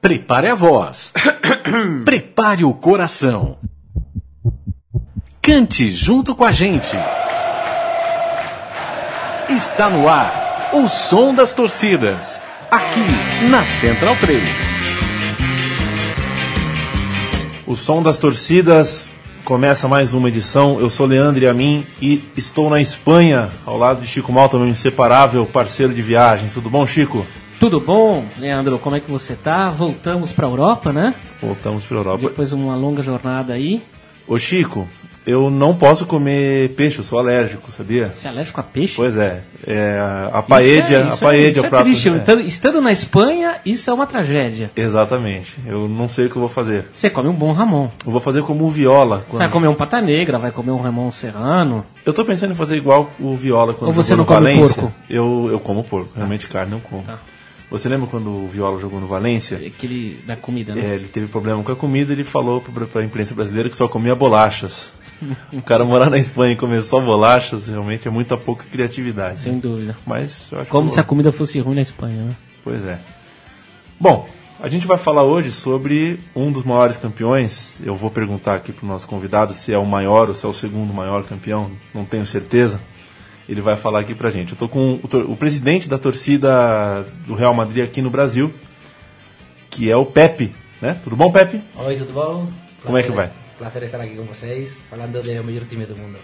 Prepare a voz. Prepare o coração. Cante junto com a gente. Está no ar o som das torcidas. Aqui na Central 3. O som das torcidas começa mais uma edição. Eu sou Leandro Amin e estou na Espanha, ao lado de Chico Malta, meu inseparável parceiro de viagem. Tudo bom, Chico? Tudo bom, Leandro? Como é que você tá? Voltamos para a Europa, né? Voltamos para a Europa. Depois de uma longa jornada aí. Ô, Chico, eu não posso comer peixe, eu sou alérgico, sabia? Você é alérgico a peixe? Pois é. é a paella, isso é, a paella é, o prato. triste. é. Estando, estando na Espanha, isso é uma tragédia. Exatamente. Eu não sei o que eu vou fazer. Você come um bom Ramon. Eu vou fazer como o Viola. Você quando- vai comer um pata negra, vai comer um Ramon serrano. Eu tô pensando em fazer igual o Viola quando Ou você não come Valência. porco? Eu, eu como porco, realmente carne não como. Tá. Você lembra quando o Viola jogou no Valência? Aquele da comida, né? É, ele teve problema com a comida, ele falou para a imprensa brasileira que só comia bolachas. o cara morar na Espanha e comer só bolachas realmente é muita pouca criatividade. Sem dúvida. Mas Como que se a comida fosse ruim na Espanha, né? Pois é. Bom, a gente vai falar hoje sobre um dos maiores campeões. Eu vou perguntar aqui para o nosso convidado se é o maior ou se é o segundo maior campeão, não tenho certeza. Ele vai falar aqui pra gente. Eu tô com o, o presidente da torcida do Real Madrid aqui no Brasil, que é o Pepe, né? Tudo bom, Pepe? Oi, tudo bom? Como é que vai? Prazer estar aqui com vocês, falando do melhor time do mundo.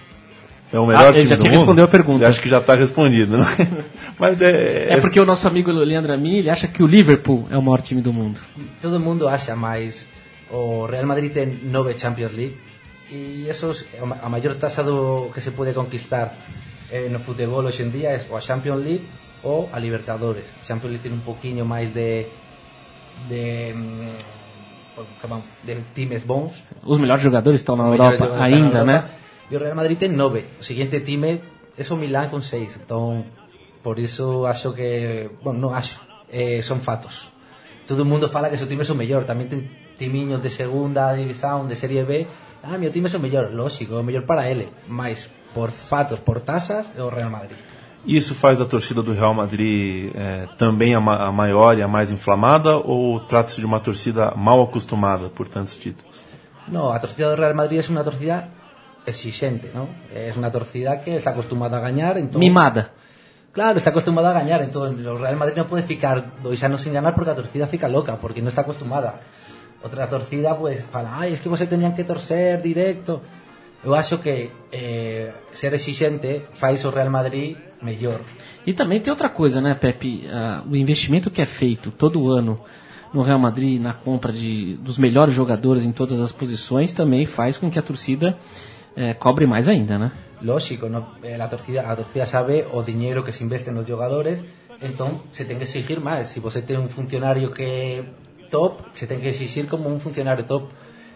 É o melhor Ah, ele time já tinha mundo? respondeu a pergunta. Eu acho que já está respondido, né? Mas é, É porque o nosso amigo Leandro Amin, ele acha que o Liverpool é o maior time do mundo. Todo mundo acha, mas o Real Madrid tem nove Champions League e eso es a maior taxa do que se pode conquistar eh, no futebol hoxe en día é ou a Champions League ou a Libertadores. Champions League tem un poquinho máis de de mm, como de times bons Os melhores jogadores estão na O Europa ainda, né? E o Real Madrid ten nove. O seguinte time é o Milán con seis. Entón, por iso acho que... Bueno, non acho. Eh, son fatos. Todo o mundo fala que o seu time é o mellor. Tamén ten timiños de segunda división, de Serie B. Ah, meu time é o mellor. Lógico, é o mellor para ele. Mas, por fatos, por tasas, é o Real Madrid. Isso faz da torcida do Real Madrid é, também a, ma- a maior e a mais inflamada ou trata-se de uma torcida mal acostumada por tantos títulos? No, a torcida do Real Madrid é unha torcida exigente, ¿no? É unha torcida que está acostumada a gañar, entón... Mimada. Claro, está acostumada a gañar, entonces el Real Madrid no puede ficar dois anos sin ganar porque a torcida fica loca, porque no está acostumada. Outra torcida, pues, fala, ai, es que você tenían que torcer directo. Eu acho que eh, ser exigente faz o Real Madrid mellor. E também tem outra coisa, né, Pepe? Ah, o investimento que é feito todo ano no Real Madrid na compra de, dos melhores jogadores em todas as posições também faz com que a torcida eh, cobre mais ainda, né? Lógico, no, eh, la torcida, a torcida sabe o dinheiro que se investe nos jogadores, entón se ten que exigir máis. Se você ten un funcionario que é top, se ten que exigir como un funcionario top.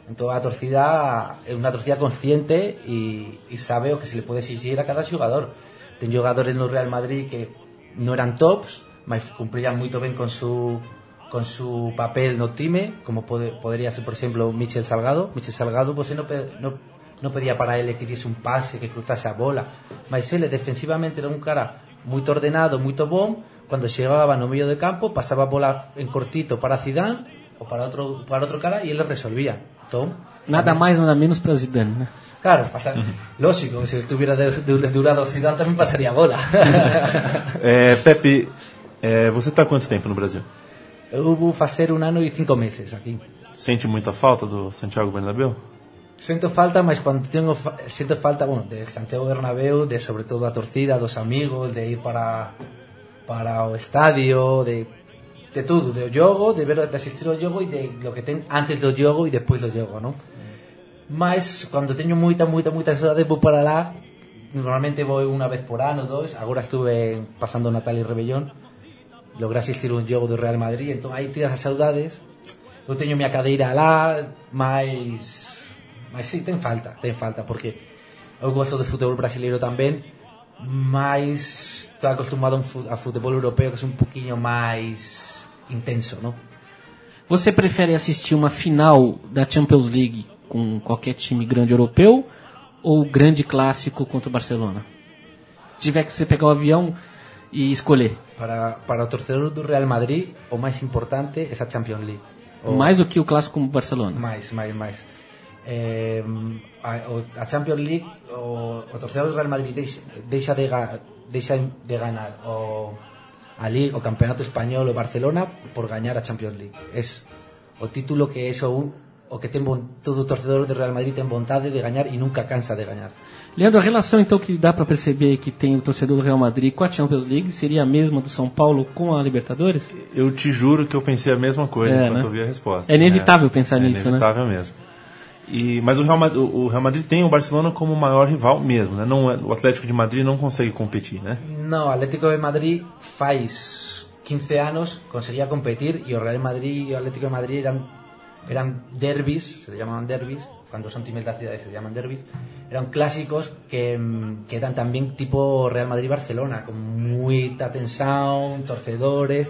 Entón a torcida é unha torcida consciente e, e sabe o que se le pode exigir a cada xogador. Ten jogadores no Real Madrid que non eran tops, mas cumplían moito ben con su con su papel no time, como pode, podría ser, por exemplo, Michel Salgado. Michel Salgado, pues, no, no, no pedía para ele que diese un pase, que cruzase a bola. Mas ele, defensivamente, era un cara moito ordenado, moito bom. Cando chegaba no medio de campo, pasaba bola en cortito para Zidane ou para outro, para outro cara e ele resolvía. Entón, Nada mais, nada menos para Zidane, né? Claro, pasa, lógico, se estuviera de, de, de durado Zidane tamén pasaría a bola. É, Pepe, é, você está há quanto tempo no Brasil? Eu vou facer un ano e cinco meses aquí. Sente muita falta do Santiago Bernabéu? Siento falta, mas cuando tengo fa- siento falta, bueno, de Santiago Bernabéu, de sobre todo a torcida, dos amigos, de ir para para o estadio, de de todo, de jogo, de ver de asistir ao jogo e de lo que ten antes do jogo e despois do jogo, ¿no? Mas cando teño moita, moita, moita saudade vou para lá. Normalmente vou unha vez por ano, dos. Agora estuve pasando Natal e Rebellón. Logré asistir a un jogo do Real Madrid, entón aí tiras as saudades. Eu teño miña cadeira lá, mas mas sí, ten falta, ten falta porque eu gosto de futebol brasileiro tamén, mas estou acostumado a un fu- a futebol europeo que é un poquinho máis intenso, ¿no? Você prefere assistir uma final da Champions League com qualquer time grande europeu ou grande clássico contra o Barcelona? Se tiver que você pegar o avião e escolher. Para, para o torcedor do Real Madrid, o máis importante é a Champions League. O- Mais do que o clássico com o Barcelona. máis, máis, máis. Eh, a, a Champions League o, o torcedor do Real Madrid deixa, deixa, de, deixa de ganar o, a Liga, o Campeonato Español o Barcelona por gañar a Champions League es o título que es o, o que ten bon, todo torcedor do Real Madrid ten vontade de gañar e nunca cansa de gañar Leandro, a relação então que dá para perceber que tem o torcedor do Real Madrid com a Champions League seria a mesma do São Paulo com a Libertadores? Eu te juro que eu pensei a mesma coisa É, enquanto né? eu vi a resposta. É inevitável pensar é nisso, né? inevitável mesmo. E, mas o Real, Madrid, o Real Madrid tem o Barcelona como o maior rival mesmo, né? Não, o Atlético de Madrid não consegue competir, né? No, Atlético de Madrid faz 15 anos conseguía competir e o Real Madrid e o Atlético de Madrid eran derbis, se le llamaban derbis, cuando son times da cidade se llaman derbis, eran clásicos que, que eran tamén tipo Real Madrid-Barcelona, con moita tensión, torcedores,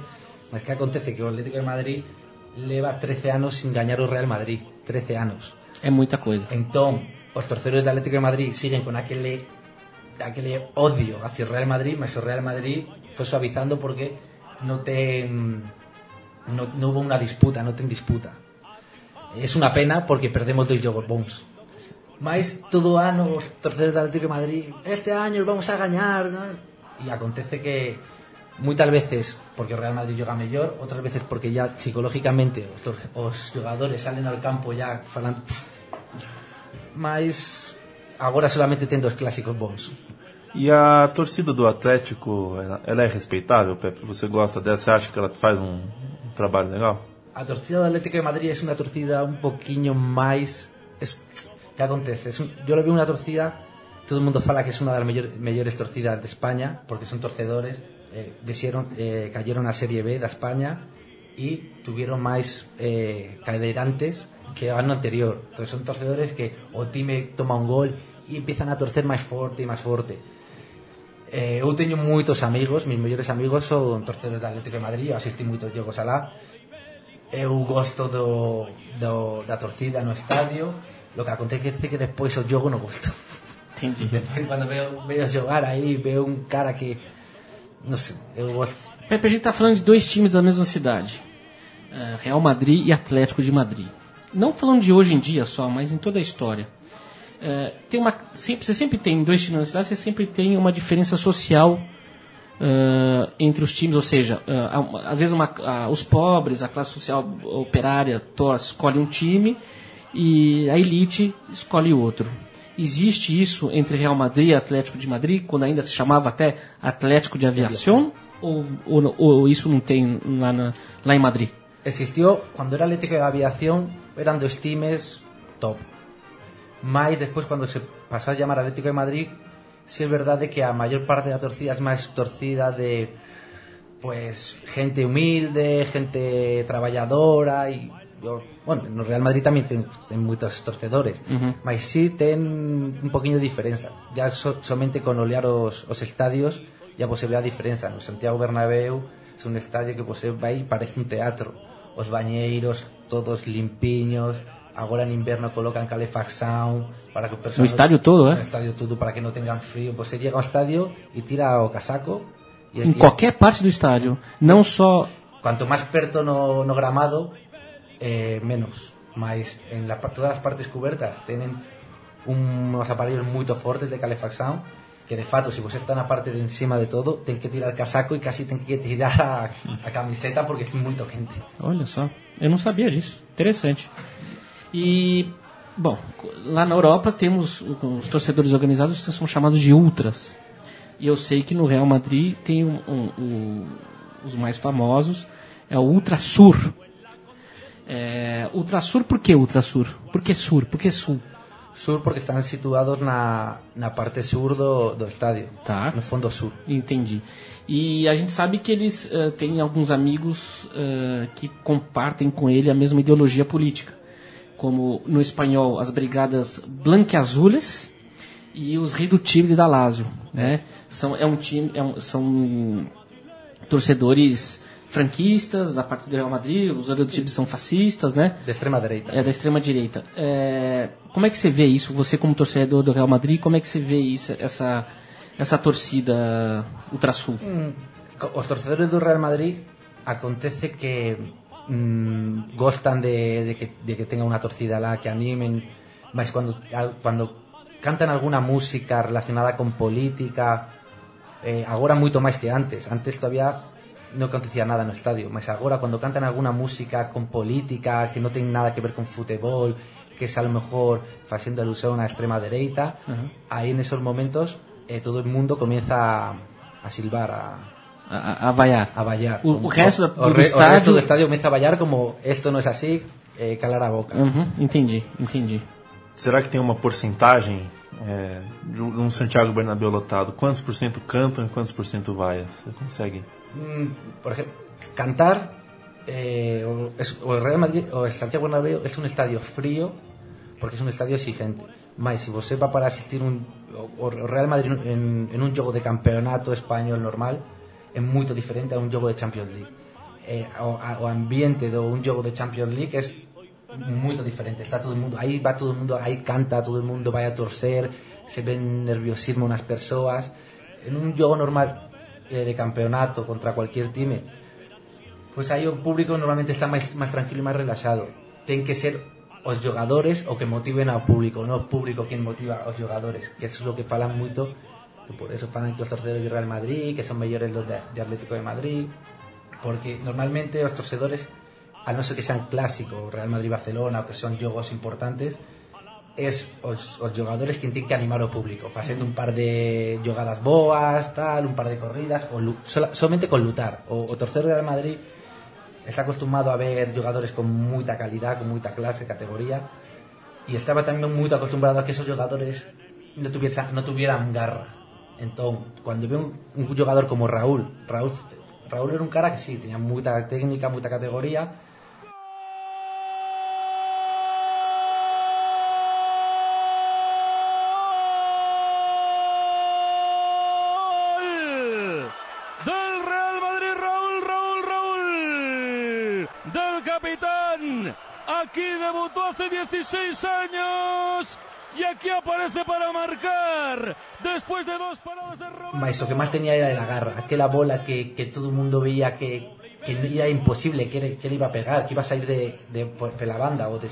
mas que acontece que o Atlético de Madrid leva 13 anos sin gañar o Real Madrid, 13 anos. É muita coisa. Entón, os torcedores do Atlético de Madrid siguen con aquele aquele odio hacia o Real Madrid, mas Real Madrid foi suavizando porque non ten no, hubo unha disputa, non ten disputa. Es unha pena porque perdemos dois jogos bons. Mais todo ano os torcedores do Atlético de Madrid, este año vamos a gañar, ¿no? E acontece que moitas veces porque Real Madrid joga mellor, outras veces porque ya psicológicamente os, tor- os jogadores salen ao campo ya falan mas agora solamente ten dos clásicos bons. E a torcida do Atlético, ela, ela é respeitável, Pepe? Você gosta dessa? Você acha que ela faz um, um trabalho legal? A torcida do Atlético de Madrid es unha torcida un poquinho máis es, que acontece? Es un, yo lo veo unha torcida todo o mundo fala que es das mellor, mellores torcidas de España porque son torcedores eh, desieron, eh, cayeron a Serie B da España e tuvieron máis eh, cadeirantes que o ano anterior Entonces son torcedores que o time toma un gol e empiezan a torcer máis forte e máis forte eh, eu teño moitos amigos mis mellores amigos son torcedores do Atlético de Madrid eu asistí moitos xogos alá. eu gosto do, do, da torcida no estadio lo que acontece é que despois o jogo non gosto Entendi. Despois, cando veo, veo xogar aí, veo un cara que eu gosto. Pepe, a gente tá falando de dois times da mesma cidade. É, Real Madrid e Atlético de Madrid. Não falando de hoje em dia só, mas em toda a história. É, tem uma, você sempre tem, em dois times na cidade, você sempre tem uma diferença social é, entre os times, ou seja, há- às vezes uma- a- os pobres, a classe social operária, torce, escolhe um time e a elite escolhe outro. Existe isso entre Real Madrid e Atlético de Madrid, quando ainda se chamava até Atlético de Aviação? Ou, ou, ou isso não tem lá, na- em Madrid? Existió, cuando era Atlético de Aviación, eran dos times top. Mais despois, cuando se pasó a llamar Atlético de Madrid, sí es verdad de que a mayor parte da torcida es máis torcida de pues gente humilde, gente traballadora e yo, bueno, no Real Madrid tamén ten, ten moitos torcedores, Ujú. mas sí ten un poquinho de diferenza. Ya so, somente con olear os, os estadios ya pues se ve a diferenza. No Santiago Bernabéu es un estadio que pues se vai parece un teatro. Os bañeiros todos limpiños, agora en inverno colocan calefacción para que o No persoal estadio todo, no eh? estadio todo para que no tengan frío. Pues se llega ao estadio e tira o casaco e, Em e- qualquer parte do estádio. Não só Cuanto más perto no, no gramado, eh, menos. Mais en la, todas as partes cubertas tenen unos aparellos moito fortes de calefacción que de fato, se você está na parte de encima de todo, ten que tirar casaco e casi ten que tirar a, a camiseta porque é moito quente. Olha só, eu não sabia disso. Interessante. E, bom, lá na Europa temos os torcedores organizados que são chamados de ultras. E eu sei que no Real Madrid tem um, um- um- os mais famosos, é o Ultrasur. É, Ultrasur, por que Ultrasur? Por que Sur? Por que Sul? Sur porque están situados na, na parte sur do, do estadio. Tá. No fondo sur. Entendi. E a gente sabe que eles eh, têm alguns amigos eh, que compartem com ele a mesma ideologia política. Como no espanhol, as brigadas blanqueazules e os Ridutíbili da Lazio. Né? São, é um time, é um- são torcedores franquistas da parte do Real Madrid, os Ridutíbili são fascistas, né? De extrema dereita. É da extrema direita. É, como é que você vê isso? Você como torcedor do Real Madrid, como é que você vê isso, essa essa torcida ultrasul? Os torcedores do Real Madrid acontece que mm, gustan de, de, que, de que tenga una torcida la que animen, más cuando, cuando cantan alguna música relacionada con política, eh, agora moito máis que antes. Antes todavía non acontecía nada no estadio, mas agora cando cantan alguna música con política que non ten nada que ver con futebol, que es a lo mejor facendo alusión á extrema dereita, uh -huh. aí en esos momentos eh, todo el mundo comienza a, a silbar, a, a, a vaiar. A vaiar. O, o resto do, o, re, estádio... o resto do estadio começa a vaiar como esto não é assim, eh, calar a boca. Uh -huh. Entendi, entendi. Será que tem uma porcentagem é, de um Santiago Bernabéu lotado? Quantos por cento cantam e quantos por cento vai? Você consegue? Mm, por ejemplo, cantar eh, o, es, o, el Real Madrid o el Santiago Bernabéu es un estadio frío porque es un estadio exigente. Mais se você va para asistir un, o, o Real Madrid en, en un jogo de campeonato español normal é moito diferente a un jogo de Champions League. Eh, o, o ambiente un jogo de Champions League es moito diferente. Está todo el mundo, aí va todo el mundo, aí canta, todo el mundo vai a torcer, se ven nerviosismo nas persoas. En un jogo normal eh, de campeonato contra cualquier time, pues aí o público normalmente está máis, máis tranquilo e máis relaxado. Ten que ser os jogadores o que motiven ao público, non o público quen motiva aos jogadores, que eso é o que falan moito, que por eso falan que os torcedores de Real Madrid, que son mellores los de, de Atlético de Madrid, porque normalmente os torcedores a no ser que sean clásicos, Real Madrid-Barcelona, o que son jogos importantes, es os, os jogadores quen ten que animar o público facendo un par de jogadas boas tal, un par de corridas o, sola, solamente con lutar. O, o torcedor Real Madrid está acostumado a ver jogadores con moita calidad con moita clase, categoría e estaba tamén moito acostumbrado a que esos jogadores no, tuviesa, no tuvieran garra. Entón, cando ve un, un jogador como Raúl Raúl Raúl era un cara que sí, tenía moita técnica, moita categoría 16 años y aquí aparece para marcar después de dos paradas de Roberto. Mais o que máis tenía era la garra, aquela bola que, que todo o mundo veía que, que era imposible, que, le iba a pegar, que iba a salir de, de, de la banda. O de...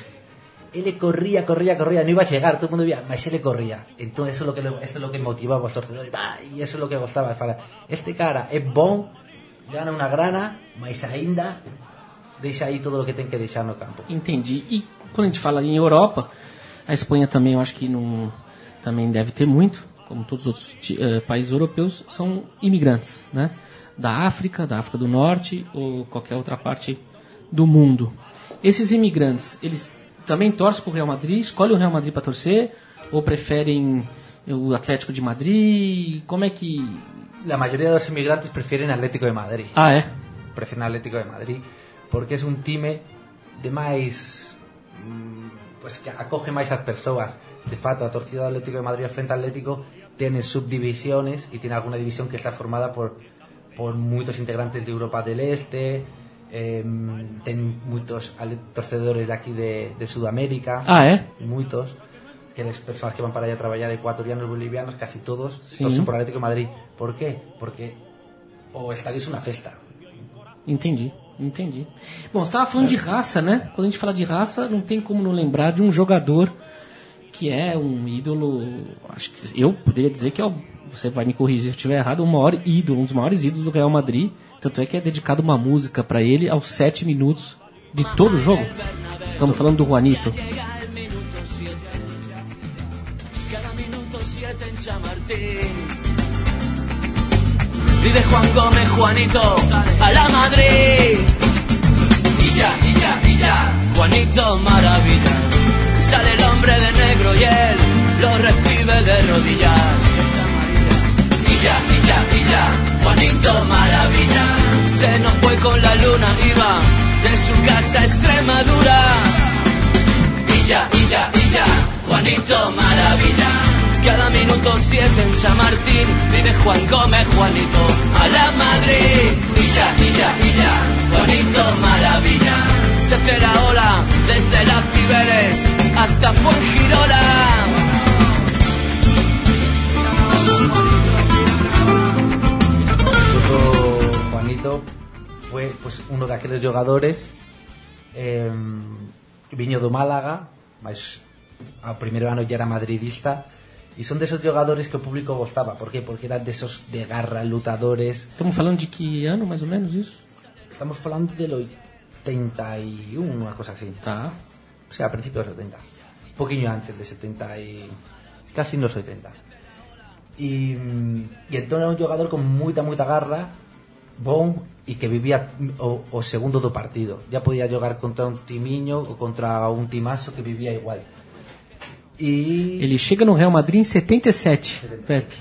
Ele corría, corría, corría, no iba a llegar, todo el mundo veía, mas ele corría. Entonces eso es lo que, eso es lo que motivaba a los torcedores, y eso es lo que gustaba. Este cara é bon, gana unha grana, mas ainda deixa aí tudo o que tem que deixar no campo. Entendi. E quando a gente fala em Europa, a Espanha também eu acho que não, também deve ter muito, como todos os outros uh, países europeus, são imigrantes, né? Da África, da África do Norte ou qualquer outra parte do mundo. Esses imigrantes, eles também torcem para o Real Madrid, escolhem o Real Madrid para torcer ou preferem o Atlético de Madrid? Como é que... A maioria dos imigrantes preferem Atlético de Madrid. Ah, é? Preferem Atlético de Madrid porque es un time de máis mm, pues que acoge máis as persoas de fato a torcida do Atlético de Madrid frente ao Atlético tiene subdivisiones y tiene alguna división que está formada por por muchos integrantes de Europa del Este eh, ten muchos torcedores de aquí de, de Sudamérica ah, eh? muchos que las personas que van para allá a trabajar ecuatorianos, bolivianos, casi todos sí. torcen por Atlético de Madrid. ¿Por qué? Porque o estadio es una festa. Entendi. Entendi. Bom, você estava falando é. de raça, né? Quando a gente fala de raça, não tem como não lembrar de um jogador que é um ídolo. Acho que eu poderia dizer que é o, você vai me corrigir se eu estiver errado, o maior ídolo, um dos maiores ídolos do Real Madrid. Tanto é que é dedicado uma música para ele aos sete minutos de todo o jogo. Estamos falando do Juanito. Vive Juan Gómez, Juanito, a la Madrid. Y ya, y ya, y ya, Juanito maravilla. Sale el hombre de negro y él lo recibe de rodillas. Y ya, y ya, y ya, Juanito maravilla. Se nos fue con la luna, iba de su casa Extremadura. Y ya, y ya, y ya, Juanito maravilla. Cada minuto siete en San Martín vive Juan Gómez, Juanito, a la Madrid. Ya, y ya, Juanito, maravilla. La ola desde las Ciberes hasta Fuengirola. Juanito fue pues uno de aquellos jugadores eh, viño do Málaga, mas ao primeiro ano ya era madridista e son desos jogadores que o público gostaba. Por qué? Porque eran desos de garra, lutadores. Estamos falando de que ano, mais ou menos, isso? Estamos falando del 81, unha cosa así. Tá. O sea, a principios dos 70. Un poquinho antes de 70 y... Casi nos 80. Y, y entón era un jogador con moita, moita garra, bon, e que vivía o, o segundo do partido. Ya podía jogar contra un timiño ou contra un timazo que vivía igual. E... Ele chega no Real Madrid em 77, Pepe.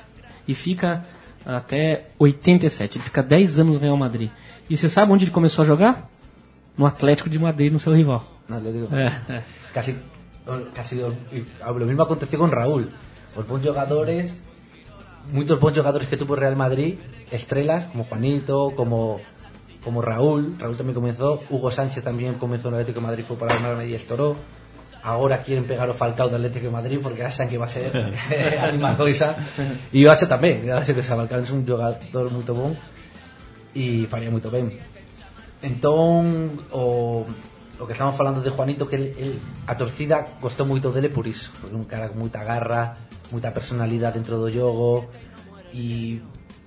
E fica até 87. Ele fica 10 anos no Real Madrid. E você sabe onde ele começou a jogar? No Atlético de Madrid, no seu rival. No. É, é. Casi, casi o, lo mismo aconteció con Raúl. Os bons jogadores, muchos bons jogadores que tuvo el Real Madrid, estrellas como Juanito, como como Raúl, Raúl también comenzó, Hugo Sánchez también comenzó en el Atlético de Madrid, fue para el Real Madrid y estoró. Ahora quieren pegar o Falcao del Atlético de Madrid porque asan que va a ser animal coisa. E eu acho tamén, eu acho que Falcao é un jogador moito bon e faría moito ben. Entón, o, o que estamos falando de Juanito que el, el, a torcida gostou moito dele por iso, porque un cara con moita garra, moita personalidade dentro do jogo e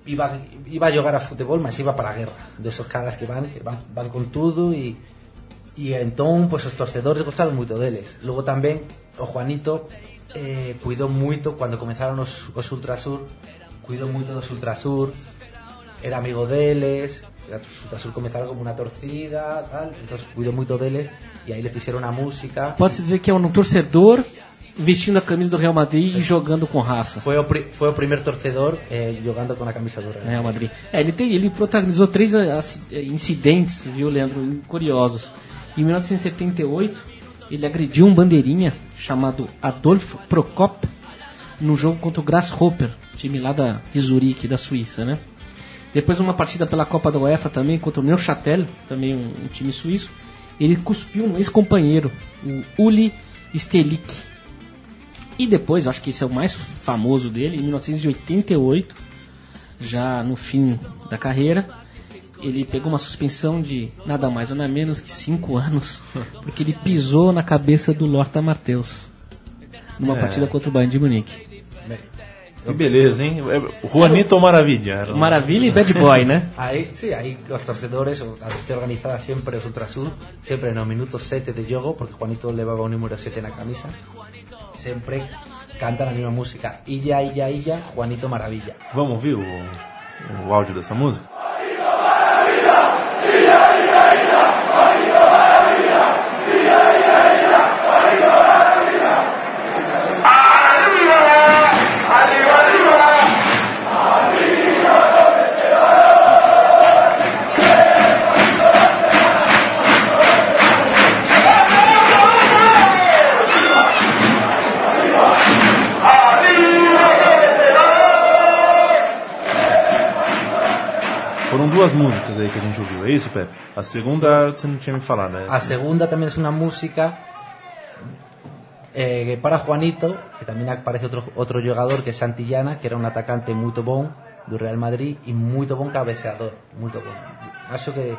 iba, iba a jogar a futebol, mas iba para a guerra desos caras que van, que van, van con tudo e e entón pois os torcedores gostaron moito deles logo tamén o Juanito eh, cuidou moito cando comenzaron os, os Ultrasur cuidou moito dos Ultrasur era amigo deles os Ultrasur comenzaron como unha torcida tal, entón cuidou moito deles e aí le fixeron a música Pode-se dizer que é um torcedor vestindo a camisa do Real Madrid e jogando com raça. foi o, foi o primeiro torcedor eh, jogando con a camisa do Real Real Madrid. É, ele, tem, ele protagonizou três assim, incidentes, viu, Leandro, curiosos. Em 1978, ele agrediu um bandeirinha chamado Adolfo Prokop no jogo contra o Grasshopper, time lá da Zurique, da Suíça, né? Depois uma partida pela Copa da UEFA também contra o Neuchâtel, também um, um time suíço. Ele cuspiu um ex-companheiro, o Uli Stelik. E depois, acho que esse é o mais famoso dele, em 1988, já no fim da carreira, ele pegou uma suspensão de nada mais nada menos que 5 anos, porque ele pisou na cabeça do Lorta Marteus numa É. partida contra o Bayern de Munique. Que beleza, hein? É, Juanito Maravilha. Maravilha e bad boy, né? Aí, sí, aí os torcedores, a torcida organizada sempre os Ultrasur, sempre no minuto 7 de jogo, porque Juanito levaba o número 7 na camisa, sempre cantan a mesma música, Illa, Illa, Illa, Juanito Maravilla. Vamos ouvir o, o áudio dessa música? いらっしゃいませ。Foram duas músicas aí que a gente ouviu, é isso, Pepe? A segunda você não tinha me falado, né? A segunda tamén é unha música eh, para Juanito, que tamén aparece outro, outro jogador que é Santillana, que era un atacante moito bon do Real Madrid e moito bon cabeceador, moito bon. Acho que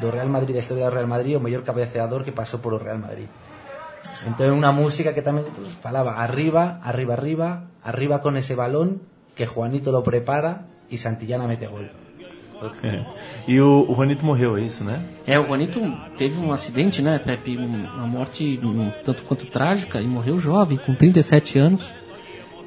do Real Madrid, da historia do Real Madrid, o mellor cabeceador que pasou polo Real Madrid. Entón é unha música que tamén pues, arriba, arriba, arriba, arriba con ese balón, que Juanito lo prepara e Santillana mete gol. É. E o, o Juanito morreu, é isso, né? É, o Juanito teve um acidente, né, Pepe? Um- Uma morte um tanto quanto trágica e morreu jovem, com 37 anos,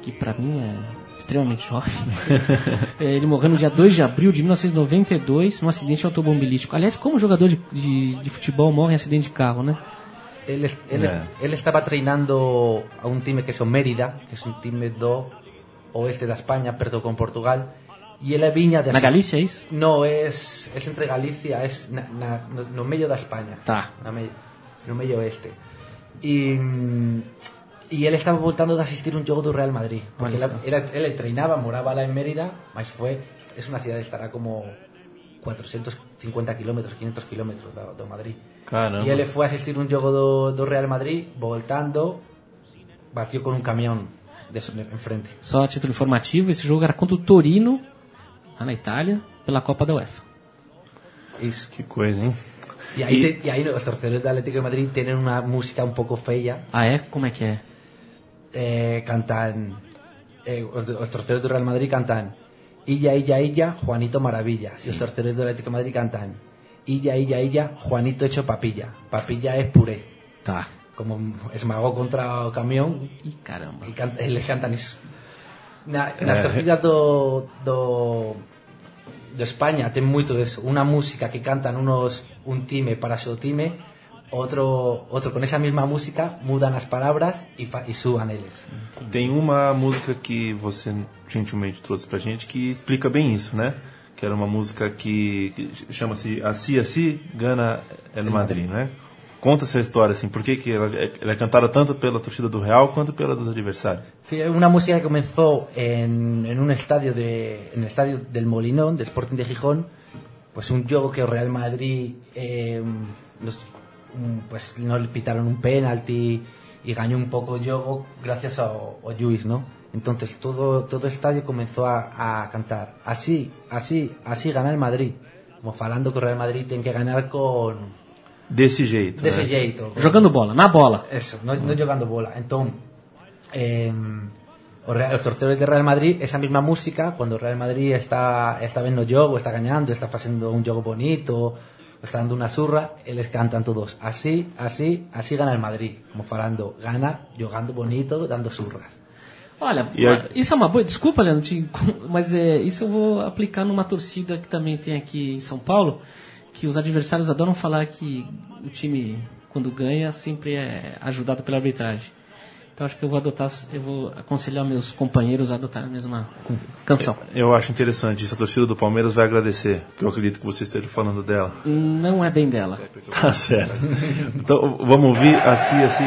que pra mim é extremamente jovem. É, ele morreu no dia 2 de abril de 1992, num acidente automobilístico. Aliás, como jogador de, de, de futebol morre em acidente de carro, né? Él, es- él, Yeah. él estaba treinando a un time que es o Mérida, que es un time do oeste da España, perto con Portugal, y él viña de Na Galícia, é isso? No, es, es entre Galicia, es na, na, no, no medio da España. Tá. Na me, no medio oeste. Y, mm, y él estaba voltando de asistir un jogo do Real Madrid. Porque só. él, él treinaba, moraba lá en Mérida, mas fue, es una ciudad que estará como 450 kilómetros, 500 kilómetros do, do Madrid. Caramba. Y él fue a asistir un jogo do, do Real Madrid, voltando, batió con un camión de eso enfrente. Só a título informativo, esse jogo era contra o Torino, lá na Itália, pela Copa da UEFA. Isso. Que coisa, hein? Y ahí, te- y ahí los torcedores del Atlético de Madrid tienen una música un poco fea. Ah, é? Como é que é? Eh, cantan. eh, los, los torcedores del Real Madrid cantan. Illa, illa, illa, Juanito Maravilla. Y los torcedores del Atlético de Madrid cantan. Illa, illa, illa, Juanito hecho papilla. Papilla es puré. Tá. Como esmagó contra camión Ih, caramba. e canta, eles cantan iso. Na, nas torcidas do, do, do España ten moito eso, unha música que cantan unos un time para seu time, outro outro con esa mesma música mudan as palabras e, fa, e suban eles. Tem uma música que você gentilmente trouxe pra gente que explica bem isso, né? Que era uma música que, que chama-se Así Así Gana El Madrid, né? Conta essa história, assim, por que, que ela, ela é cantada tanto torcida do Real quanto pela dos adversários? Fue una música que comenzó en, un estadio de, en el estadio del Molinón, de Sporting de Gijón, pues un juego que Real Madrid eh, pues no le pitaron un penalti y ganó un poco el juego gracias a, a ¿no? Entonces todo, todo el estadio comenzó a, cantar así, así, así gana el Madrid. Como falando que Real Madrid tiene que ganar con Desse jeito. de ese né? jeito. Jogando bola, na bola. Eso, no, no jugando bola. Entonces, eh, os, Real- os torcedores de Real Madrid, esa misma música, cuando o Real Madrid está, está vendo o jogo, está gañando, está facendo un jogo bonito, o está dando unha surra, eles cantan todos así, así, así gana el Madrid. Como falando, gana jogando bonito, dando surras. Olha, aí- isso é uma boa. Desculpa, Leandro, mas é, isso eu vou aplicar numa torcida que também tem aqui em São Paulo, que os adversários adoram falar que o time, quando ganha, sempre é ajudado pela arbitragem. Então acho que eu vou adotar, eu vou aconselhar meus companheiros a adotar a mesma canção. Eu acho interessante isso. A torcida do Palmeiras vai agradecer, que eu acredito que você esteja falando dela. Não é bem dela. Tá certo. Então vamos ouvir Assim Assim.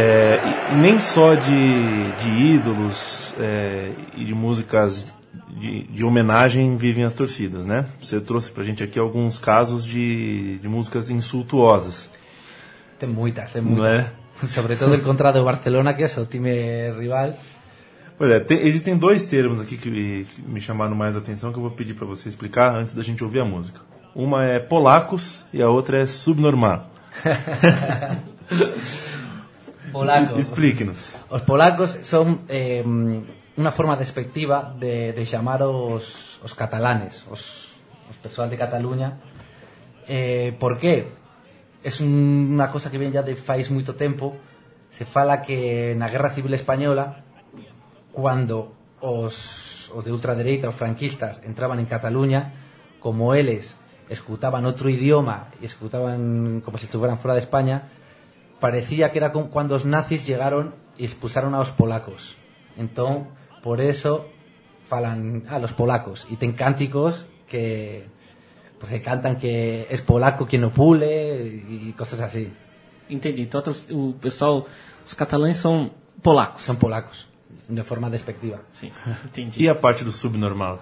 É, nem só de, de ídolos é, e de músicas de, de homenagem vivem as torcidas, né? Você trouxe pra gente aqui alguns casos de, de músicas insultuosas, Ten muitas, não muitas. é? Sobre todo el contra do Barcelona, que é o time rival. Pois é, tem- existem dois termos aqui que me, que me chamaram mais a atenção que eu vou pedir pra você explicar antes da gente ouvir a música. Uma é polacos e a outra é subnormal. polacos. Explíquenos. Os polacos son eh, unha forma despectiva de, de chamar os, os catalanes, os, os persoas de Cataluña. Eh, por qué? Es un, unha cosa que ven ya de fais moito tempo. Se fala que na Guerra Civil Española, cuando os, os de ultradereita, os franquistas, entraban en Cataluña, como eles escutaban outro idioma e escutaban como se si estuveran fora de España, parecía que era como cuando os nazis llegaron y expulsaron a los polacos. Entón, por eso falan a los polacos y ten cánticos que pues, que cantan que es polaco quien no pule y cosas así. Entendi. Então o pessoal, os catalães são polacos. Son polacos, de forma despectiva. Sim, entendi. E a parte do subnormal?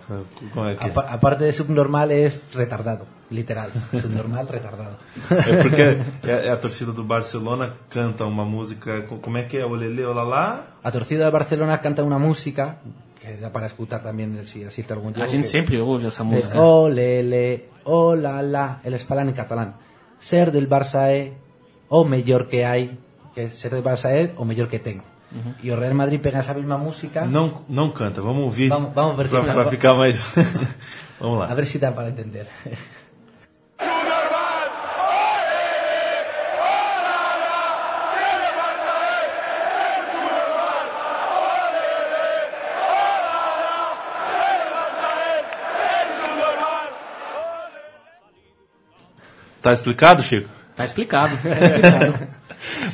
Como é que é? Apa- aparte de subnormal es retardado, literal. Subnormal, retardado. É porque é, é a torcida do Barcelona canta uma música, co- como é que é? Olele, olalá? A torcida de Barcelona canta una música que da para escuchar también si existe algún A jogo gente que- sempre ouve essa Es música. olele, olala, el espalan en catalán. Ser del Barça é o mellor que hai, que ser del Barça é o mellor que ten. E o Real Madrid pega esa mesma música, Não, não canta, vamos ouvir. Vamos- vamos ver que- pra ficar mais. vamos lá. a ver si dá para entender. Tá explicado, Chico? Tá explicado. Tá explicado.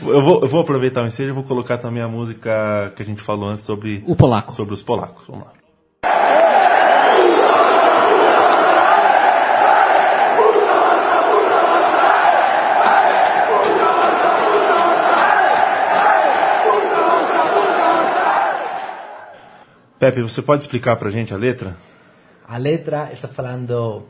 Eu vou, eu vou aproveitar o ensejo e vou colocar também a música que a gente falou antes sobre, O polaco. sobre os polacos. Vamos lá. Pepe, você pode explicar pra gente a letra? A letra está falando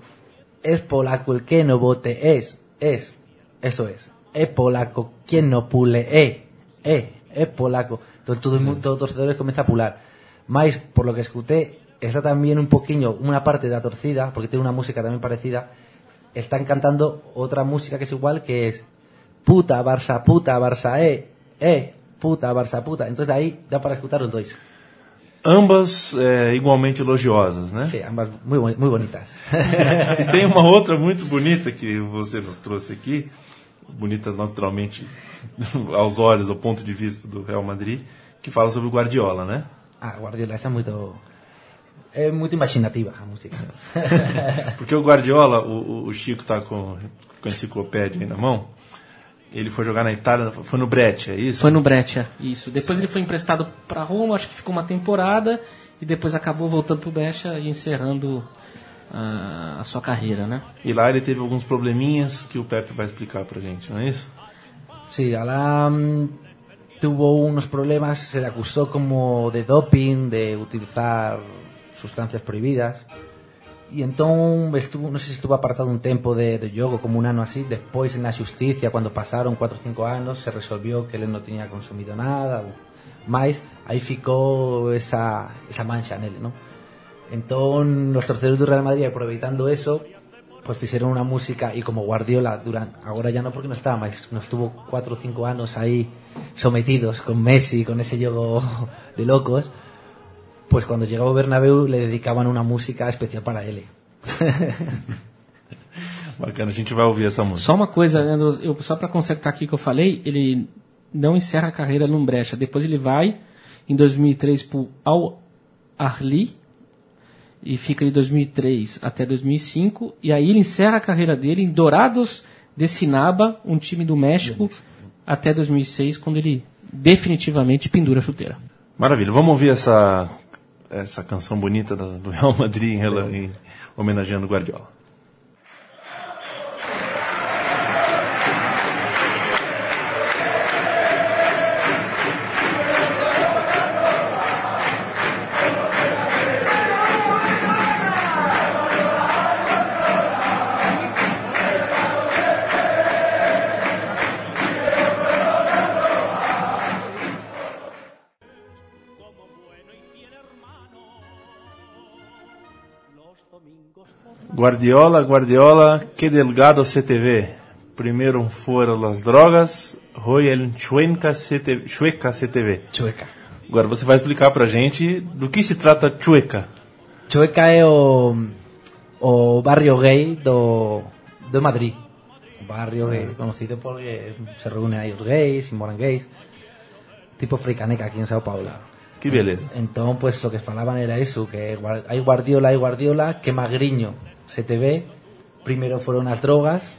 es polaco el que no vote es, es Eso es. Es polaco. ¿Quién no pule? Eh, eh, es polaco. Entonces todo el mundo, todos os torcedores comienza a pular. Mais, por lo que escuché, está también un poquillo, una parte de la torcida, porque tiene una música también parecida, están cantando otra música que es igual, que es puta, Barça, puta, Barça, eh, eh, puta, Barça, puta. Entonces ahí da para escuchar los dos. Ambas é, igualmente elogiosas, né? Sí, ambas boni- muy bonitas. Tem uma outra muito bonita que você nos trouxe aqui, bonita naturalmente aos olhos, ao ponto de vista do Real Madrid, que fala sobre o Guardiola, né? ah, Guardiola, es muy... Es muy imaginativa la música. Porque o Guardiola, o, o- o Chico tá com, com a enciclopédia aí na mão, ele foi jogar na Itália, foi no Breccia, é isso? Foi no Breccia, isso. Depois ele foi emprestado para Roma, acho que ficou uma temporada e depois acabou voltando pro Breccia e encerrando a sua carreira, né? E lá ele teve alguns probleminhas que o Pepe vai explicar pra gente, não é isso? Sí, Alam tuvo unos problemas, se le acusó como de doping, de utilizar sustancias prohibidas. Y entonces estuvo, no sé si estuvo apartado un tiempo de, de yogo, como un año así. Después en la justicia, cuando pasaron 4 o 5 años, se resolvió que él no tenía consumido nada. Más, ahí ficó esa, esa mancha en él, ¿no? Entonces, los torcedores del Real Madrid, aproveitando eso, pues hicieron una música y como Guardiola, durante, ahora ya no porque no estaba, más no estuvo cuatro o cinco años ahí sometidos con Messi, con ese juego de locos, pues cuando llegaba a Bernabéu le dedicaban una música especial para él. Bacana, a gente vai ouvir essa música. Só uma coisa, Leandro, eu, só para consertar aqui que eu falei, ele não encerra a carreira no Brecha. Depois ele vai, em 2003, pro Al Ahly, e fica de 2003 até 2005, e aí ele encerra a carreira dele em Dourados de Sinaba, um time do México, até 2006, quando ele definitivamente pendura a chuteira. Maravilha, vamos ouvir essa, essa canção bonita do Real Madrid em, homenageando Guardiola. Guardiola, Guardiola, que delgado ve. Primero fueron las drogas, hoy el chueca te, chueca ve. Chueca. Agora você vai explicar pra gente do que se trata chueca. Chueca é o, o barrio gay do, de Madrid. Un barrio gay conocido porque se reúnen ahí los gays y moran gays. Tipo fricaneca aquí en Sao Paulo. Que beleza. Entón, pues, lo que falaban era eso, que hai Guardiola, hai Guardiola, que magriño se te ve, primero fueron as drogas,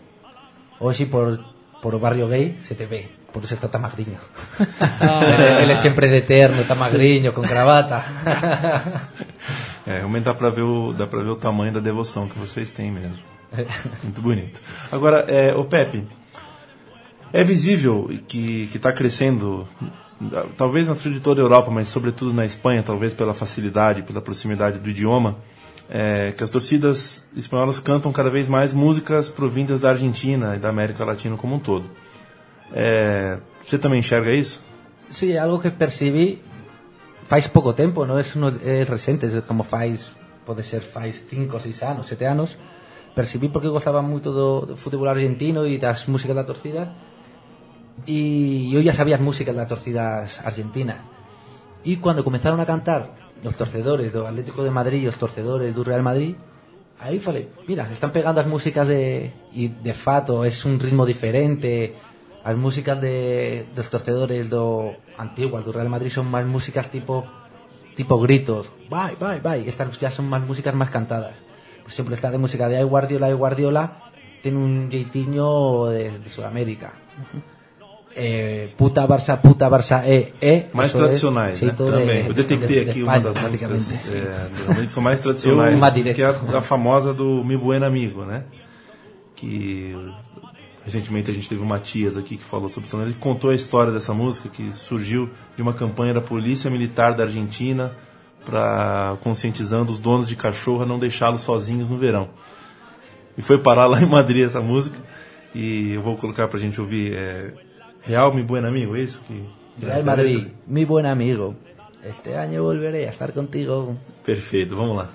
hoxe por, por barrio gay se te ve, por eso está tan magriño. él, él é sempre de terno, tá magriño, con gravata. É, realmente dá pra, ver o, dá pra ver o tamanho da devoção que vocês têm mesmo. Muito bonito. Agora, é, o Pepe, é visível que está crescendo, talvez na de toda a Europa, mas sobretudo na Espanha, talvez pela facilidade, pela proximidade do idioma, é, que as torcidas espanholas cantam cada vez mais músicas provindas da Argentina e da América Latina como um todo. É, você também enxerga isso? Sí, algo que percibí faz pouco tempo, non é, é recente, é como faz, pode ser faz 5, 6 anos, 7 anos, percibí porque gostaba moito do, do fútbol argentino e das músicas da torcida e eu ya sabía as músicas das torcidas argentinas e cando comenzaron a cantar os torcedores do Atlético de Madrid e os torcedores do Real Madrid aí falei, mira, están pegando as músicas de e de fato es un ritmo diferente as músicas de dos torcedores do antiguas do Real Madrid son máis músicas tipo tipo gritos, vai, vai, vai, estas ya son máis músicas máis cantadas. Por exemplo, esta de música de Ay Guardiola, Ay Guardiola ten un jeitinho de, de Sudamérica. Eh, puta Barça, puta Barça, eh, eh. Mais tradicionais, né? jeito de- Também. Eu detectei de- de aqui uma España, das músicas é, são mais tradicionais, uma que é a, a famosa do Mi Buen Amigo, né? Que recentemente a gente teve o Matias aqui que falou sobre isso. Ele contou a história dessa música que surgiu de uma campanha da Polícia Militar da Argentina para conscientizando os donos de cachorro a não deixá-los sozinhos no verão. E foi parar lá em Madrid essa música. E eu vou colocar pra gente ouvir é, Real Mi Buen Amigo, isso? Que, Real Madrid, mi buen amigo. Este año volveré a estar contigo. Perfeito, vamos lá.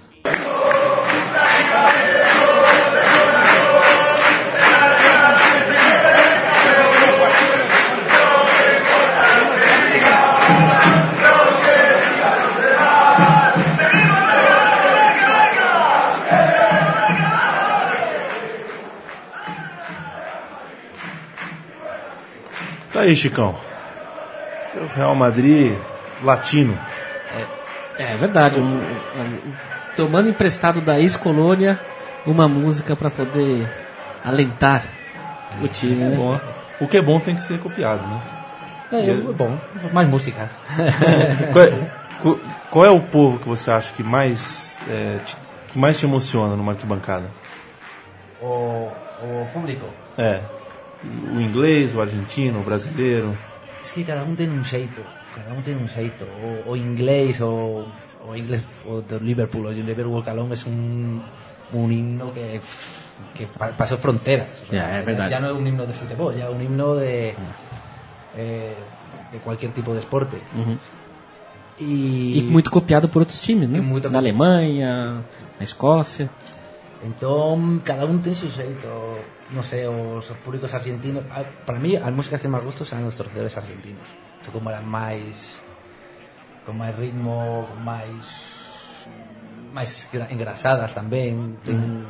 Aí, Chicão. O Real Madrid latino. É verdade. um- um- tomando emprestado da ex-colônia uma música para poder alentar o time, né? Bom, o que é bom tem que ser copiado, né? É, é bom, mais músicas. qual, é, qual- qual é o povo que você acha que mais é, te, que mais te emociona numa arquibancada? o, o público. É. O inglês, o argentino, o brasileiro. Es que cada un tiene un xeito, cada un tiene un xeito, o, o inglés o, o inglés o de Liverpool, o de Liverpool Calón es un, un himno que, que pasó fronteras. o Ya. Ya no es un himno de fútbol, ya es un himno de, eh, de cualquier tipo de deporte. Uhum. Y, E muito copiado por outros times, né? E muito Na Alemanha, na Escócia. Entón, cada un ten su xeito No sé, os, os públicos argentinos ah, Para mí, as músicas que máis gusto son os torcedores argentinos Son como eran máis Con máis ritmo Con máis máis gra- engrasadas tamén ten,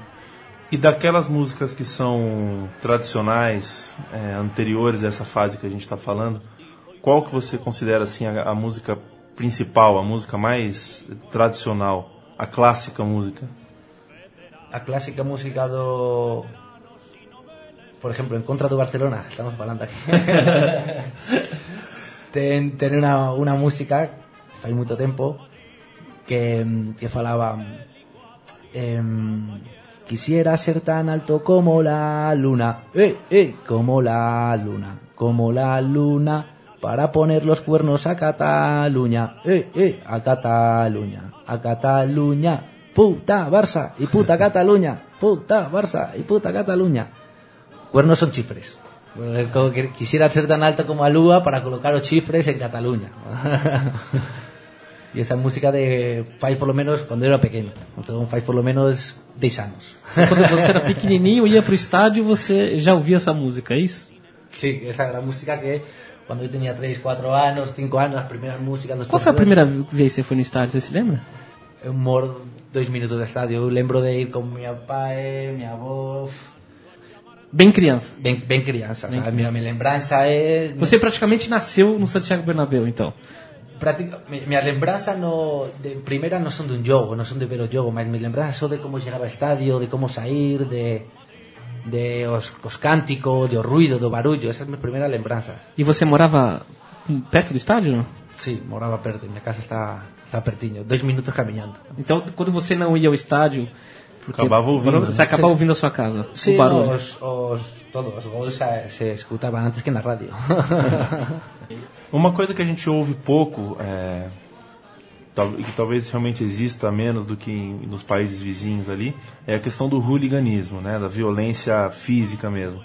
E daquelas músicas que são tradicionais, é, anteriores a essa fase que a gente está falando, qual que você considera assim a, a música principal, a música mais tradicional, a clássica música? A clásica música do Por exemplo, en contra do Barcelona Estamos falando aquí. Ten, ten una, una música fai moito tempo que, que falaba em, quisiera ser tan alto como la luna eh, eh, como la luna como la luna para poner los cuernos a Cataluña. Eh, eh, a Cataluña a Cataluña. Puta Barça y puta Cataluña puta Barça y puta Cataluña cuernos son chifres. Eh, quisiera ser tan alto como a Lúa para colocar los chifres en Cataluña. Y esa música de faz por lo menos cuando eu era pequeno então faz por lo menos 10 anos Quando você era pequenininho, ia pro estádio, você já ouvia essa música, é isso? sí, esa era música que cuando yo tenía 3, 4 años, 5 años, las primeras músicas Qual foi a primeira vez que você foi no estádio, você se lembra? Eu moro dois minutos do estadio eu lembro de ir con mi pai, mi avó Bem criança. ben, ben crianza o sea, mi, mi lembranza é Você praticamente nasceu no Santiago Bernabéu, então. Práctica, mi, minhas lembranzas no, de primeira non son dun jogo, non son de ver o jogo, mas mis lembranzas son de como chegar ao estadio, de como sair, de de os, os cánticos, do ruido, do barullo, esas minhas primeiras lembranzas. E você morava perto do estádio? Sí, moraba perto, minha casa está está pertinho, dois minutos caminhando. Então, quando você não ia ao estádio, porque Acabava ouvindo, Você né? acabava ouvindo a sua casa, Sí, o barulho. os, os, todos os gols se, se escutaban antes que na radio. Uma coisa que a gente ouve pouco, é, e que talvez realmente exista menos do que nos países vizinhos ali, é a questão do hooliganismo, né, da violência física mesmo.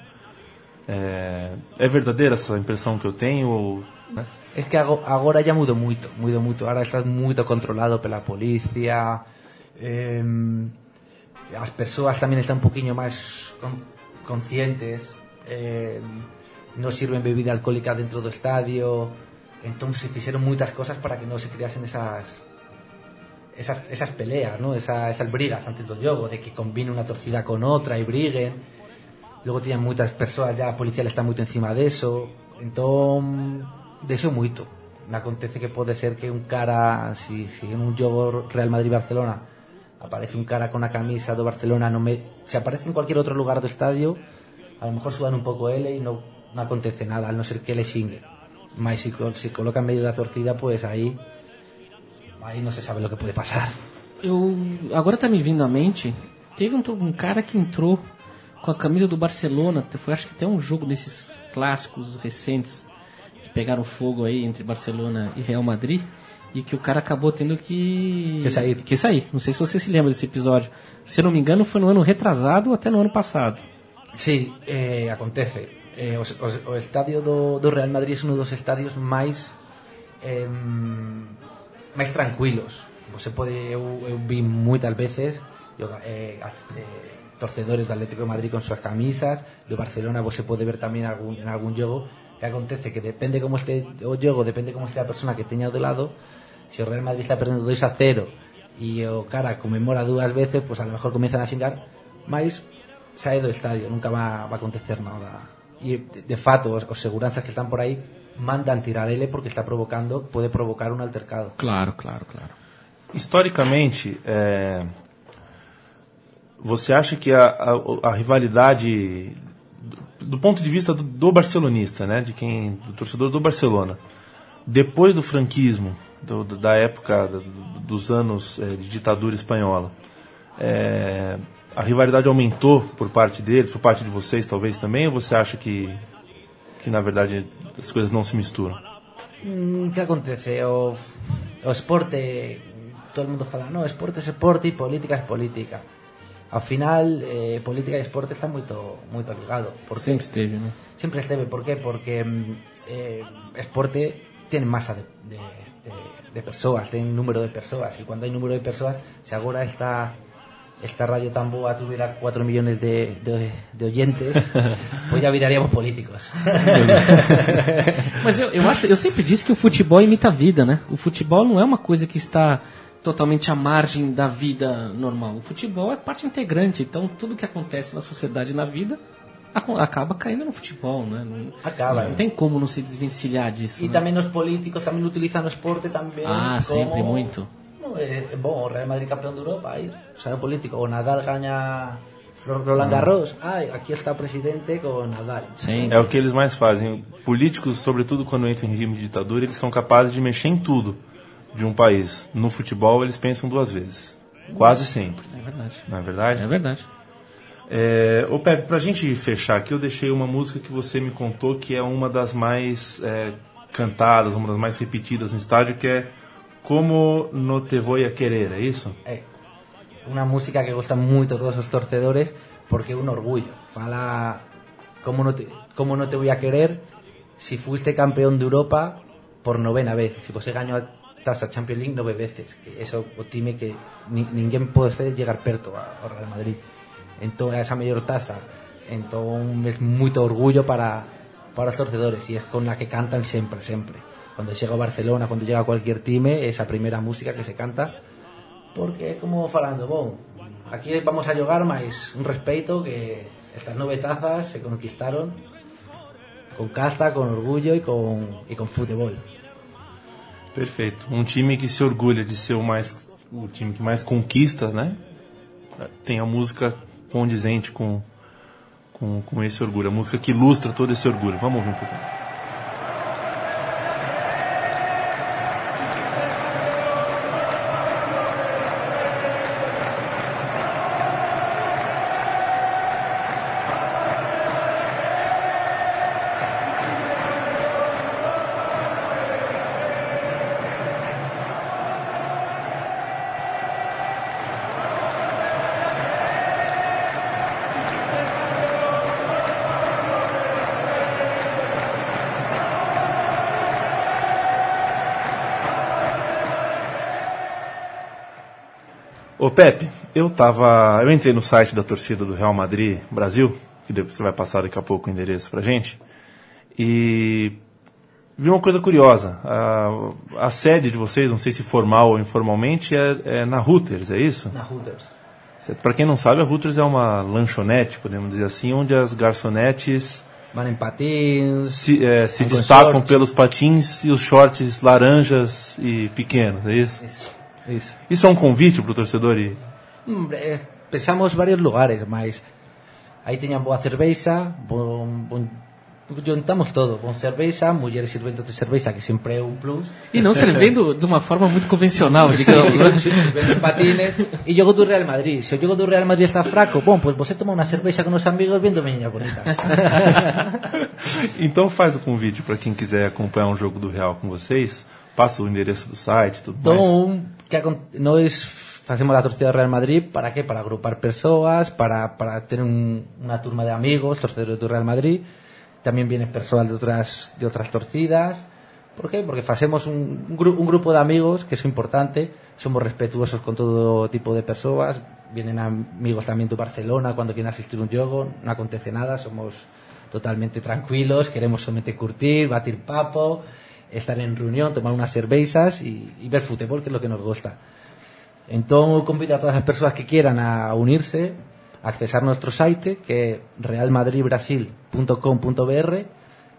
É, é verdadeira essa impressão que eu tenho? Ou, né? Es que ago- agora ya mudou moito, mudou moito. Ahora está moito controlado pela policía. Eh, as persoas tamén están un poquinho máis con, conscientes. Eh, sirven bebida alcohólica dentro do estadio. Entón se fixeron moitas cosas para que non se creasen esas esas, esas peleas, ¿no? Esa, esas brigas antes do jogo, de que combine unha torcida con outra e briguen. Logo tiñan moitas persoas, ya a policía está moito encima deso. Entón, deseo moito. Me acontece que pode ser que un cara, si, si en un jogo Real Madrid-Barcelona aparece un cara con a camisa do Barcelona, no me, se aparece en cualquier outro lugar do estadio, a lo mejor sudan un pouco ele e non, non acontece nada, al no ser que ele xingue. Mas si, si coloca en medio da torcida, pues aí aí non se sabe lo que pode pasar. Eu, agora tá me vindo à mente, teve um, um cara que entrou com a camisa do Barcelona, foi acho que até um jogo desses clássicos recentes que pegaram fogo aí entre Barcelona e Real Madrid e que o cara acabou tendo que Que sair. Que sair. Não sei se você se lembra desse episódio. Se eu não me engano, foi no ano retrasado ou até no ano passado. Sí, eh, acontece. Eh, o, o, o estadio do, do Real Madrid é un dos estadios máis eh, máis tranquilos. Você pode eu, eu vi moitas veces yo, eh, torcedores do Atlético de Madrid con súas camisas, do Barcelona você pode ver tamén algún, en algún jogo que acontece que depende como este o jogo, depende como este a persona que teña do lado, se o Real Madrid está perdendo 2 a 0 e o cara conmemora dúas veces, pois pues a lo mejor comenzan a xingar, máis sae do estadio, nunca va, va a acontecer nada. E de, de fato, os, os seguranzas que están por aí mandan tirar ele porque está provocando, pode provocar un altercado. Claro, claro, claro. Historicamente, é, você acha que a, a, a rivalidade, do, do, ponto de vista do, do, barcelonista, né, de quem, do torcedor do Barcelona, depois do franquismo, do, da época dos anos é, de ditadura espanhola, é, a rivalidade aumentou por parte deles, por parte de vocês talvez também, ou você acha que, que na verdade as coisas não se misturam? Mm, que acontece? O, o esporte, todo mundo fala, no, esporte é esporte e política é política. Ao final, eh, política e esporte están moito moito ligado. Porque sempre esteve, ¿no? Sempre esteve, por qué? Porque eh, esporte ten masa de, de, de, persoas, ten número de persoas, e cando hai número de persoas, se agora está esta radio tan boa tuviera 4 millones de, de, de oyentes, pues já viraríamos políticos. Mas eu, eu, acho, eu sempre disse que o futebol imita a vida, né? O futebol não é uma coisa que está totalmente à margem da vida normal. O futebol é parte integrante, então tudo que acontece na sociedade e na vida acaba caindo no futebol, né? Não, acaba. Não é. tem como não se desvencilhar disso. E né? também os políticos também utilizam o esporte também. Ah, como... sempre muito. é, bom, o Real Madrid campeón de Europa, aí, sabe político, o Nadal gaña Roland Garros, ai, aqui está o presidente com Nadal. Sim. É o que eles mais fazem. Políticos, sobretudo quando entram em regime de ditadura, eles são capazes de mexer em tudo de um país. No futebol, eles pensam duas vezes. Quase sempre. É verdade. Não é verdade? É verdade. É, ô Pepe, pra gente fechar aqui, eu deixei uma música que você me contou que é uma das mais é, cantadas, uma das mais repetidas no estádio, que é Como no te voy a querer, é isso? É unha música que gosta moito todos os torcedores porque é un orgullo. Fala como no te, como no te voy a querer si fuiste campeón de Europa por novena vez. Si você gañou a taza Champions League nove veces. Que eso o time que ni, ninguén pode llegar perto ao Real Madrid. Entón, esa mellor taza. Entón, é moito orgullo para, para os torcedores e é con la que cantan sempre, sempre. Cuando llega a Barcelona, cuando llega a cualquier time, esa primeira música que se canta porque é como falando, bon, aquí vamos a xogar máis un respeito que estas nove tazas se conquistaron con casta, con orgullo e con, e con futebol. Perfeito. Um time que se orgulha de ser o mais o time que mais conquista, né? Tem a música condizente com, com, com esse orgulho, a música que ilustra todo esse orgulho. Vamos ouvir um pouquinho. Ô Pepe, eu tava. Eu entrei no site da torcida do Real Madrid Brasil, que depois você vai passar daqui a pouco o endereço pra gente, e vi uma coisa curiosa. A, a sede de vocês, não sei se formal ou informalmente, é, é na Hooters, é isso? Na Hooters. Para quem não sabe, a Hooters é uma lanchonete, podemos dizer assim, onde as garçonetes Van em patins. se, é, se destacam short. pelos patins e os shorts laranjas e pequenos, é isso? Isso, isso. Isso é um convite para o torcedor ir? Mm, eh, Pensamos varios lugares, mas aí teñan boa cerveza, bon, bon, juntamos todo, bon cerveza, mulleres sirvendo de cerveza, que sempre é un plus. E não servindo de uma forma muito convencional, digamos. né? vendo patines e jogo do Real Madrid. Se o jogo do Real Madrid está fraco, bom, pues você toma unha cerveza con os amigos vendo meninas bonitas. Então faz o convite para quem quiser acompanhar um jogo do Real com vocês, passa o endereço do site, tudo mais. Que acon- nós facemos a torcida do Real Madrid para que? Para agrupar persoas, para, para ter un, unha turma de amigos, torcedores do Real Madrid. Tamén vienen persoas de outras, de outras torcidas. Por qué? Porque facemos un, gru- un grupo de amigos, que é importante, somos respetuosos con todo tipo de persoas, vienen amigos tamén do Barcelona cando quieren asistir a un jogo, non acontece nada, somos totalmente tranquilos, queremos somente curtir, batir papo, estar en reunión, tomar unas cervezas y, y ver fútbol, que es lo que nos gusta. Entón, eu convido a todas as persoas que quieran a unirse, a accesar nuestro site, que é realmadridbrasil.com.br.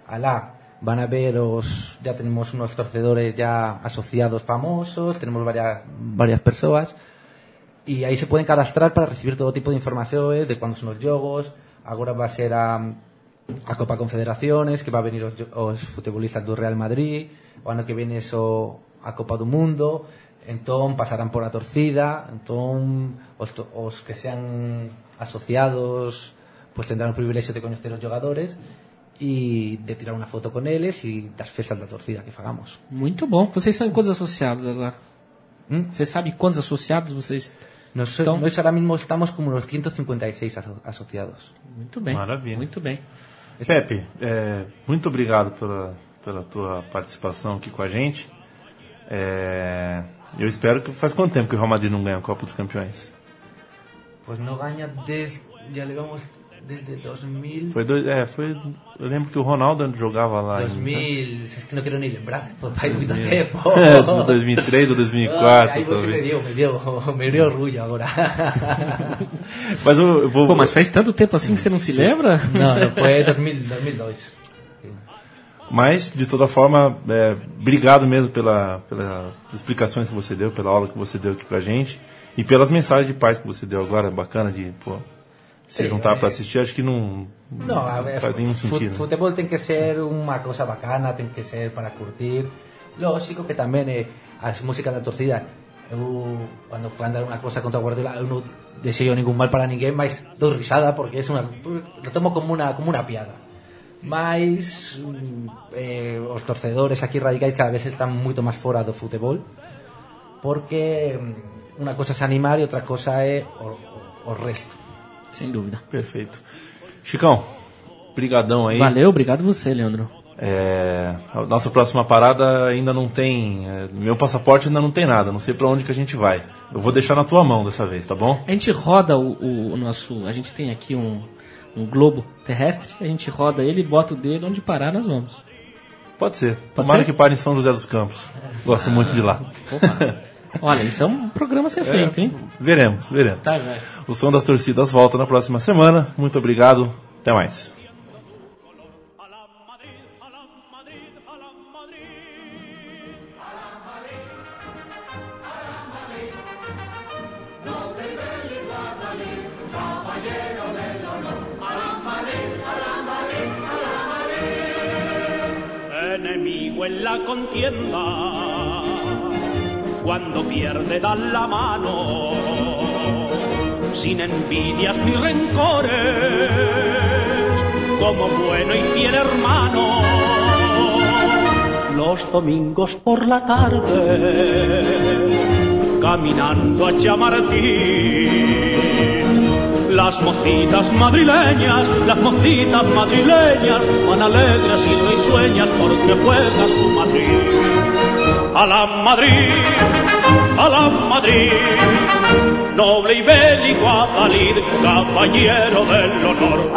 Alá van a ver os, ya tenemos unos torcedores ya asociados famosos, tenemos varias, varias persoas, y aí se pueden cadastrar para recibir todo tipo de informaciones de cuándo son os jogos, agora va a ser a, a Copa Confederaciones, que va a venir os, os futbolistas do Real Madrid, o ano que viene so a Copa do Mundo, entón pasarán por a torcida, entón os, que sean asociados pues tendrán o privilexio de coñecer os jogadores e de tirar unha foto con eles e das festas da torcida que fagamos. Muito bom. Vocês são quantos associados agora? Hum? Você sabe quantos associados vocês... Nós ahora mismo estamos como nos 156 aso- asociados. Muito bem. Maravilha. Muito bem. Pepe, é, muito obrigado pela, pela tua participação aqui com a gente. É, eu espero que faz quanto tempo que o Real Madrid não ganha a Copa dos Campeões? Pues no gaña desde, ya le vamos desde 2000. Foi, dois, é, foi eu lembro que o Ronaldo jogava lá em 2000, es que no quiero ni lembrar, pues hay mucho tiempo. é, no 2003 ou 2004. Ay, pues sí me dio, me dio, me dio orgullo ahora. Mas eu, eu vou. Pô, mas faz tanto tempo assim que você não se lembra? no, no, fue 2000, 2002. Mas, de toda forma, é, obrigado mesmo pela, pelas explicações que você deu, pela aula que você deu aqui pra gente e pelas mensagens de paz que você deu agora. Bacana de pô, se juntar pra assistir. Acho que não, a ver, faz nenhum sentido. fútbol tem que ser unha cousa bacana, ten que ser para curtir. Lógico que tamén é as músicas da torcida. Eu, cando fan dar unha cousa contra o Guardiola, eu non deseo ningún mal para ninguén, mas dou risada porque é unha, lo tomo como unha, como unha piada. Mas mm, eh, os torcedores aquí radicais cada vez están moito máis fora do fútbol porque mm, unha cosa é animar e outra cosa é o, o, o resto. Sem dúvida. Perfeito. Chicão, brigadão aí. Valeu, obrigado você, Leandro. É, a nossa próxima parada ainda não tem. é, meu passaporte ainda não tem nada. Não sei pra onde que a gente vai. Eu vou deixar na tua mão dessa vez, tá bom? A gente roda o, o- o nosso. A gente tem aqui um, um globo terrestre, a gente roda ele, bota o dedo, onde parar nós vamos. Pode ser. Tomara ser? que pare em São José dos Campos. Gosto muito de lá. Olha, isso é um programa a ser feito, hein? Veremos, veremos. Tá. O som das torcidas volta na próxima semana. Muito obrigado. Até mais. En la contienda, cuando pierde dan la mano, sin envidias ni rencores como bueno y fiel hermano. Los domingos por la tarde, caminando a Chamartín, las mocitas madrileñas, las mocitas madrileñas, van alegres y risueñas porque juega su Madrid. A la Madrid, a la Madrid, noble y bélico Adalid, caballero del honor.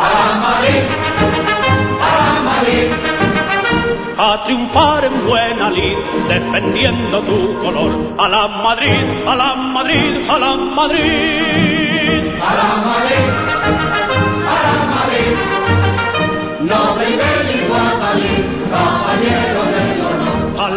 a triunfar en buena lid, defendiendo tu color. A la Madrid, a la Madrid, a la Madrid. A la Madrid, a la Madrid. Noble y bélico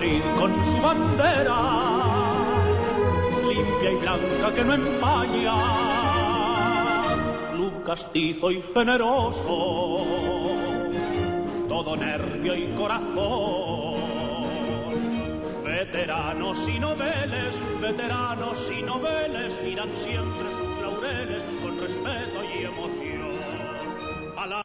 Con su bandera, limpia y blanca que no empaña. Club castizo y generoso, todo nervio y corazón. Veteranos y noveles, veteranos y noveles miran siempre sus laureles con respeto y emoción.